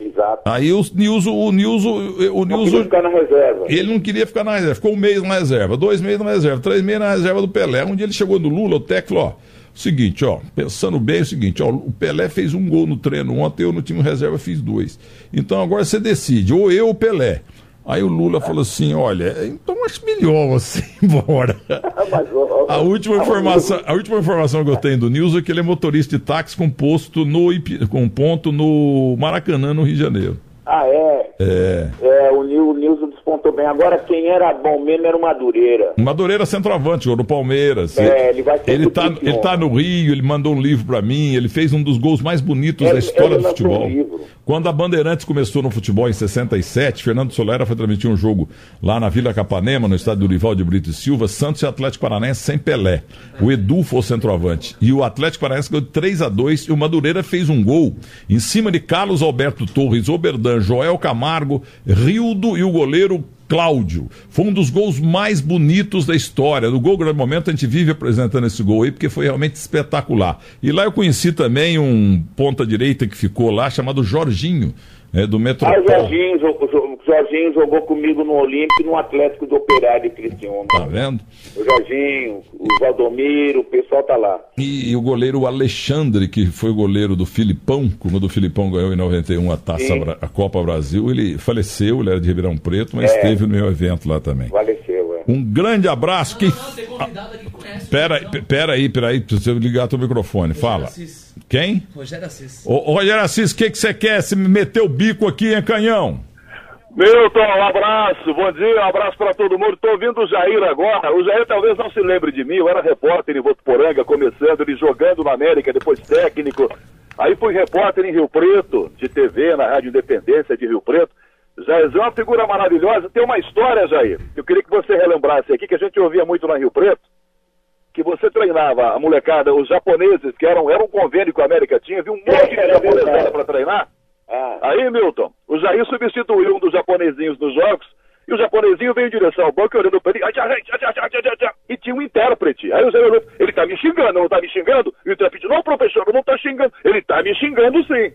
[SPEAKER 2] Exato.
[SPEAKER 1] Aí o Nilson, o Nilson, o
[SPEAKER 2] Não
[SPEAKER 1] Nilson,
[SPEAKER 2] ficar na reserva.
[SPEAKER 1] ele não queria ficar na reserva, ficou um mês na reserva, dois meses na reserva, três meses na reserva do Pelé. Um dia ele chegou no Lula, o técnico falou, ó, seguinte, ó, pensando bem é o seguinte, ó, o Pelé fez um gol no treino ontem, eu no time reserva fiz dois. Então agora você decide, ou eu ou o Pelé. Aí o Lula falou assim, olha, então ir embora.
[SPEAKER 2] Ó,
[SPEAKER 1] A última, informação, a última informação que eu tenho do Nilson é que ele é motorista de táxi com posto no com ponto no Maracanã, no Rio de Janeiro.
[SPEAKER 2] Ah, é?
[SPEAKER 1] É.
[SPEAKER 2] É, o, Nil, o Nilson despontou bem. Agora, quem era bom mesmo era o Madureira.
[SPEAKER 1] Madureira centroavante, jogou no Palmeiras.
[SPEAKER 2] É, ele vai ser
[SPEAKER 1] ele tá, ele tá no Rio, ele mandou um livro pra mim, ele fez um dos gols mais bonitos da história
[SPEAKER 2] ele
[SPEAKER 1] do futebol.
[SPEAKER 2] um livro.
[SPEAKER 1] Quando a Bandeirantes começou no futebol em 67, Fernando Solera foi transmitir um jogo lá na Vila Capanema, no estádio do Rival de Brito e Silva, Santos e Atlético Paranaense sem Pelé. O Edu foi o centroavante. E o Atlético Paranaense ganhou de 3 a 2 e o Madureira fez um gol em cima de Carlos Alberto Torres, Oberdan, Joel Camargo, Rildo e o goleiro Cláudio. Foi um dos gols mais bonitos da história. No Gol Grande Momento a gente vive apresentando esse gol aí porque foi realmente espetacular. E lá eu conheci também um ponta direita que ficou lá chamado Jorginho, é, do Metropol.
[SPEAKER 2] Ah, o Jorginho, o Jorginho jogou comigo no Olímpico e no Atlético do Operário de Cristiano.
[SPEAKER 1] Tá vendo?
[SPEAKER 2] O Jorginho, o Valdomiro, o pessoal tá lá.
[SPEAKER 1] E, e, o goleiro Alexandre, que foi goleiro do Filipão, quando o Filipão ganhou em 91 a Taça a Copa Brasil, ele faleceu, ele era de Ribeirão Preto, mas é. esteve no meu evento lá também.
[SPEAKER 2] Faleceu, é.
[SPEAKER 1] Um grande abraço. Não, não, tem convidado aqui conhece. Pera, pera aí, pera aí, precisa ligar teu microfone. Fala. Assis. Quem?
[SPEAKER 7] Rogério Assis.
[SPEAKER 1] Ô, Rogério Assis, o que, que você quer? Se meter o bico aqui, hein, canhão?
[SPEAKER 8] Milton, um abraço, bom dia, um abraço para todo mundo. Estou ouvindo o Jair agora. O Jair talvez não se lembre de mim, eu era repórter em Votuporanga, começando, ele jogando na América, depois técnico. Aí fui repórter em Rio Preto, de TV, na Rádio Independência de Rio Preto. Jair é uma figura maravilhosa. Tem uma história, Jair, que eu queria que você relembrasse aqui, que a gente ouvia muito na Rio Preto, que você treinava a molecada, os japoneses, que eram, era um convênio que a América tinha, viu um monte de japonesada para treinar. Ah. Aí, Milton, o Jair substituiu um dos japonesinhos nos jogos e o japonesinho veio em direção ao banco olhando para ele e tinha um intérprete. Aí o Jair olhou, ele tá me xingando, não tá me xingando? E o intérprete, não, professor, não tá xingando. Ele tá me xingando sim.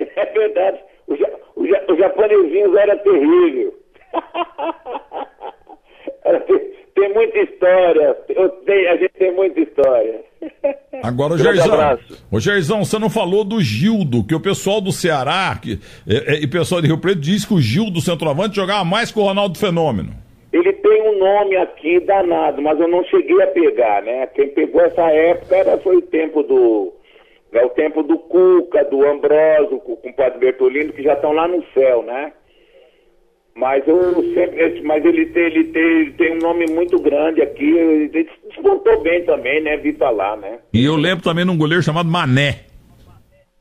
[SPEAKER 2] É verdade. O, ja, o, ja, o japonesinho era terrível. era terrível tem muita história. Tenho, a gente tem muita história.
[SPEAKER 1] Agora, o Gerzão, o Gerzão, você não falou do Gildo, que o pessoal do Ceará que, e, e o pessoal de Rio Preto diz que o Gildo, centroavante, jogava mais que o Ronaldo Fenômeno.
[SPEAKER 2] Ele tem um nome aqui danado, mas eu não cheguei a pegar, né? Quem pegou essa época era, foi o tempo do. É o tempo do Cuca, do Ambroso, com o Padre Bertolino, que já estão lá no céu, né? Mas eu sempre, mas ele tem, ele tem, ele tem um nome muito grande aqui. Ele descontou bem também, né? Vi falar, né?
[SPEAKER 1] E eu lembro também de um goleiro chamado Mané.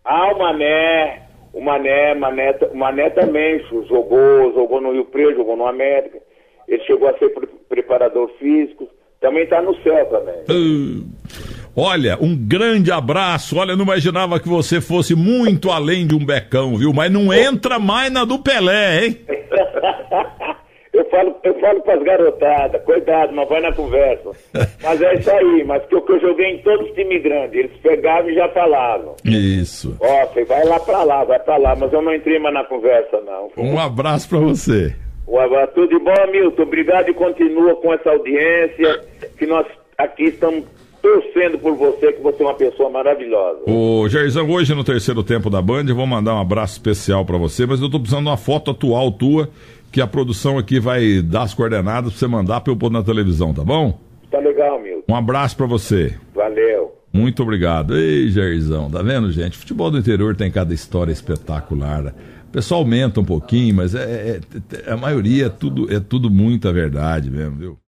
[SPEAKER 2] Ah, o Mané. O Mané, Mané, Mané também jogou, jogou no Rio Preto, jogou no América. Ele chegou a ser pre preparador físico. Também está no céu também. Uh.
[SPEAKER 1] Olha, um grande abraço. Olha, não imaginava que você fosse muito além de um becão, viu? Mas não entra mais na do Pelé, hein?
[SPEAKER 2] eu falo, eu falo pras garotadas, cuidado, não vai na conversa. Mas é isso aí, mas que eu, que eu joguei em todos os times grandes, eles pegavam e já falavam.
[SPEAKER 1] Isso.
[SPEAKER 2] Ó, você vai lá pra lá, vai pra lá, mas eu não entrei mais na conversa, não.
[SPEAKER 1] Um abraço pra você.
[SPEAKER 2] Um abraço, tudo de bom, Milton. Obrigado e continua com essa audiência, que nós aqui estamos torcendo por você, que você é uma pessoa maravilhosa.
[SPEAKER 1] Ô, Jairzão, hoje no terceiro tempo da Band, eu vou mandar um abraço especial para você, mas eu tô precisando de uma foto atual tua, que a produção aqui vai dar as coordenadas pra você mandar pra eu pôr na televisão, tá bom?
[SPEAKER 2] Tá legal, Milton.
[SPEAKER 1] Um abraço para você.
[SPEAKER 2] Valeu.
[SPEAKER 1] Muito obrigado. Ei, Jairzão, tá vendo, gente? Futebol do interior tem cada história espetacular. O pessoal aumenta um pouquinho, mas é, é, é a maioria é tudo, é tudo muita verdade mesmo, viu?